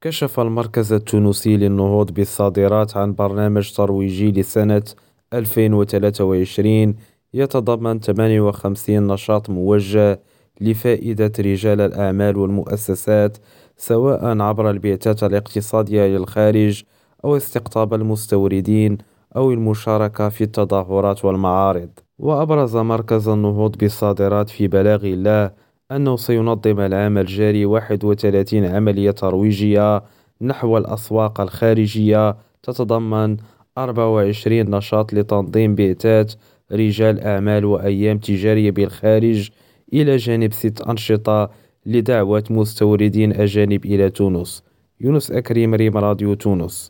كشف المركز التونسي للنهوض بالصادرات عن برنامج ترويجي لسنة 2023 يتضمن 58 نشاط موجه لفائدة رجال الأعمال والمؤسسات سواء عبر البعثات الاقتصادية للخارج أو استقطاب المستوردين أو المشاركة في التظاهرات والمعارض. وأبرز مركز النهوض بالصادرات في بلاغ الله أنه سينظم العام الجاري 31 عملية ترويجية نحو الأسواق الخارجية تتضمن 24 نشاط لتنظيم بعثات رجال أعمال وأيام تجارية بالخارج إلى جانب ست أنشطة لدعوة مستوردين أجانب إلى تونس. يونس أكريم ريم راديو تونس.